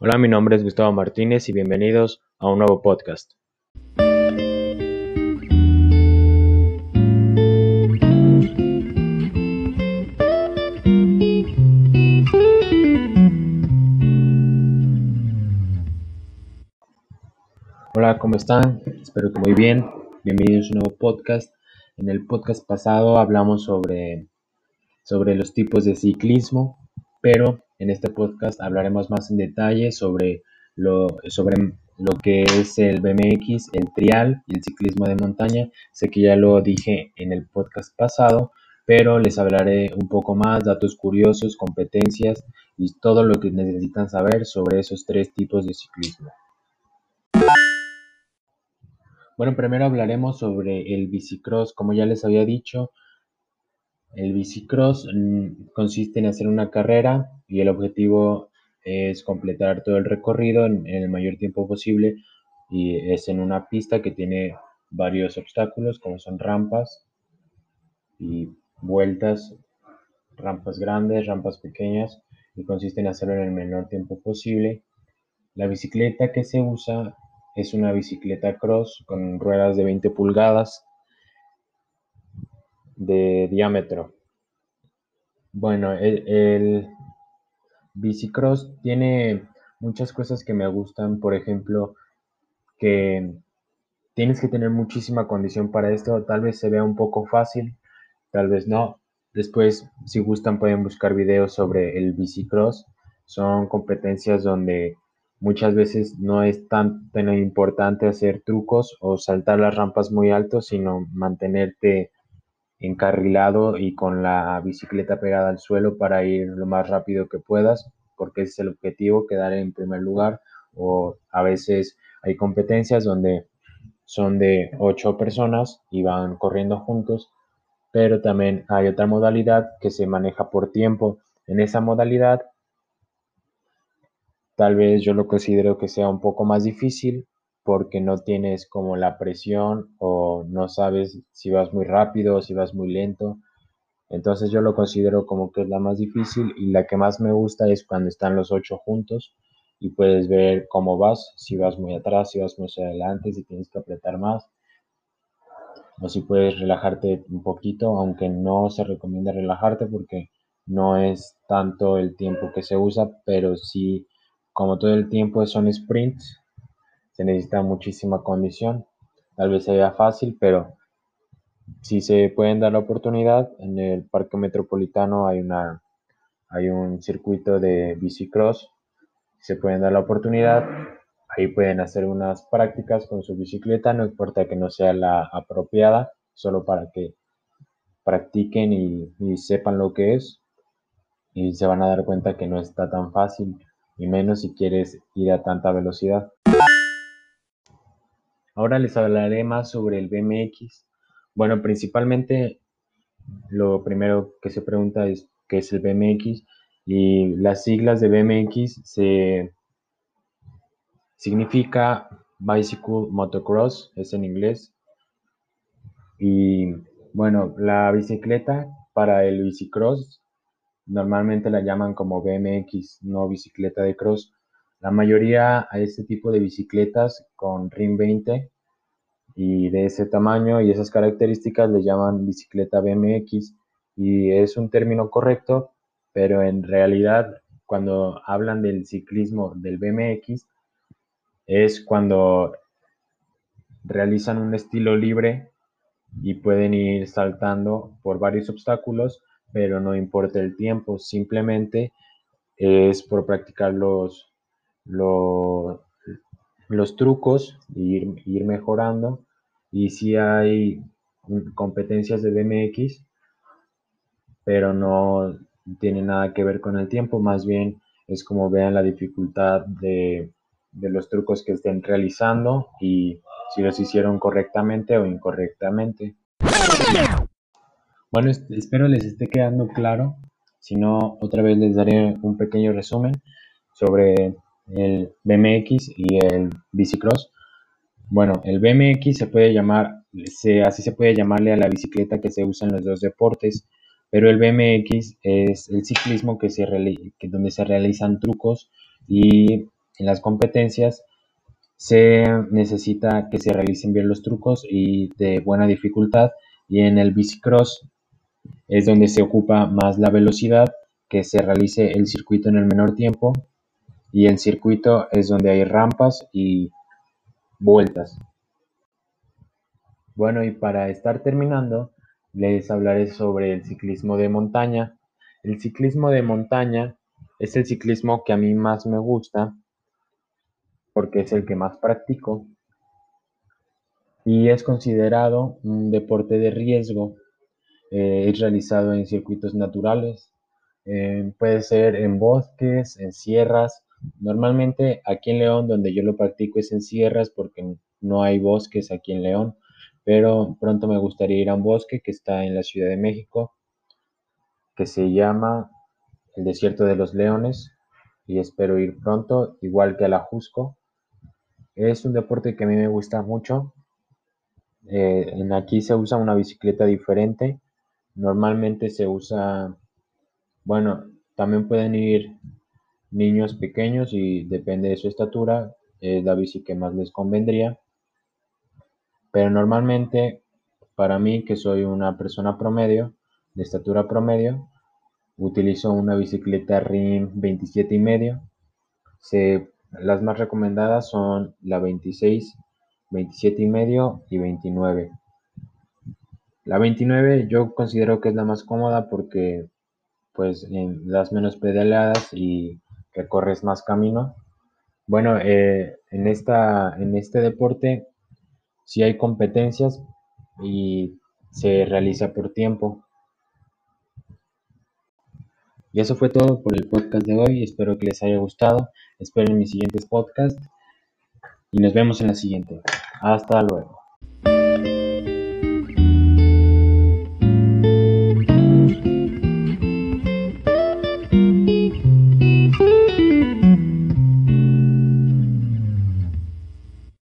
Hola, mi nombre es Gustavo Martínez y bienvenidos a un nuevo podcast. Hola, ¿cómo están? Espero que muy bien. Bienvenidos a un nuevo podcast. En el podcast pasado hablamos sobre, sobre los tipos de ciclismo, pero en este podcast hablaremos más en detalle sobre lo, sobre lo que es el BMX, el trial y el ciclismo de montaña. Sé que ya lo dije en el podcast pasado, pero les hablaré un poco más, datos curiosos, competencias y todo lo que necesitan saber sobre esos tres tipos de ciclismo. Bueno, primero hablaremos sobre el bicicross. Como ya les había dicho, el bicicross mm, consiste en hacer una carrera y el objetivo es completar todo el recorrido en, el mayor tiempo posible y es en una pista que tiene varios obstáculos como son rampas y vueltas, rampas grandes, rampas pequeñas y consiste en hacerlo en el menor tiempo posible. La bicicleta que se usa es una bicicleta cross con ruedas de 20 pulgadas de diámetro. Bueno, el, bicicross tiene muchas cosas que me gustan, por ejemplo, que tienes que tener muchísima condición para esto, tal vez se vea un poco fácil, tal vez no. Después, si gustan, pueden buscar videos sobre el bicicross. Son competencias donde Muchas veces no es tan, importante hacer trucos o saltar las rampas muy alto, sino mantenerte encarrilado y con la bicicleta pegada al suelo para ir lo más rápido que puedas, porque ese es el objetivo, quedar en primer lugar. O a veces hay competencias donde son de ocho personas y van corriendo juntos, pero también hay otra modalidad que se maneja por tiempo. En esa modalidad Tal vez yo lo considero que sea un poco más difícil porque no tienes como la presión o no sabes si vas muy rápido o si vas muy lento. Entonces yo lo considero como que es la más difícil y la que más me gusta es cuando están los ocho juntos y puedes ver cómo vas, si vas muy atrás, si vas muy adelante, si tienes que apretar más o si puedes relajarte un poquito, aunque no se recomienda relajarte porque no es tanto el tiempo que se usa, pero sí como todo el tiempo son sprints, se necesita muchísima condición. Tal vez sea fácil, pero si se pueden dar la oportunidad, en el Parque Metropolitano hay, una, hay un circuito de bicicross. Se pueden dar la oportunidad, ahí pueden hacer unas prácticas con su bicicleta, no importa que no sea la apropiada, solo para que practiquen y, y sepan lo que es. Y se van a dar cuenta que no está tan fácil y menos si quieres ir a tanta velocidad. Ahora les hablaré más sobre el BMX. Bueno, principalmente lo primero que se pregunta es qué es el BMX y las siglas de BMX se significa Bicycle Motocross, es en inglés. Y bueno, la bicicleta para el bicicross Normalmente la llaman como BMX, no bicicleta de cross. La mayoría a este tipo de bicicletas con RIM 20 y de ese tamaño y esas características le llaman bicicleta BMX y es un término correcto, pero en realidad cuando hablan del ciclismo del BMX es cuando realizan un estilo libre y pueden ir saltando por varios obstáculos pero no importa el tiempo, simplemente es por practicar los, los, trucos e ir, mejorando. Y si hay competencias de BMX, pero no tiene nada que ver con el tiempo, más bien es como vean la dificultad de, de los trucos que estén realizando y si los hicieron correctamente o incorrectamente. Bueno, espero les esté quedando claro. Si no, otra vez les daré un pequeño resumen sobre el BMX y el bicicross. Bueno, el BMX se puede llamar, así se puede llamarle a la bicicleta que se usa en los dos deportes, pero el BMX es el ciclismo que se donde se realizan trucos y en las competencias se necesita que se realicen bien los trucos y de buena dificultad y en el bicicross es donde se ocupa más la velocidad, que se realice el circuito en el menor tiempo y el circuito es donde hay rampas y vueltas. Bueno, y para estar terminando, les hablaré sobre el ciclismo de montaña. El ciclismo de montaña es el ciclismo que a mí más me gusta porque es el que más practico y es considerado un deporte de riesgo. Eh, es realizado en circuitos naturales, eh, puede ser en bosques, en sierras. Normalmente aquí en León, donde yo lo practico, es en sierras porque no hay bosques aquí en León, pero pronto me gustaría ir a un bosque que está en la Ciudad de México, que se llama el Desierto de los Leones, y espero ir pronto, igual que a la Jusco. Es un deporte que a mí me gusta mucho. Eh, en aquí se usa una bicicleta diferente. Normalmente se usa, bueno, también pueden ir niños pequeños y depende de su estatura, es la bici que más les convendría. Pero normalmente, para mí, que soy una persona promedio, de estatura promedio, utilizo una bicicleta RIM 27 y medio. las más recomendadas son la 26, 27 y medio y 29. La 29 yo considero que es la más cómoda porque pues das menos pedaleadas y recorres más camino. Bueno, eh, en, esta, en este deporte si hay competencias y se realiza por tiempo. Y eso fue todo por el podcast de hoy. Espero que les haya gustado. Esperen mis siguientes podcasts. Y nos vemos en la siguiente. Hasta luego.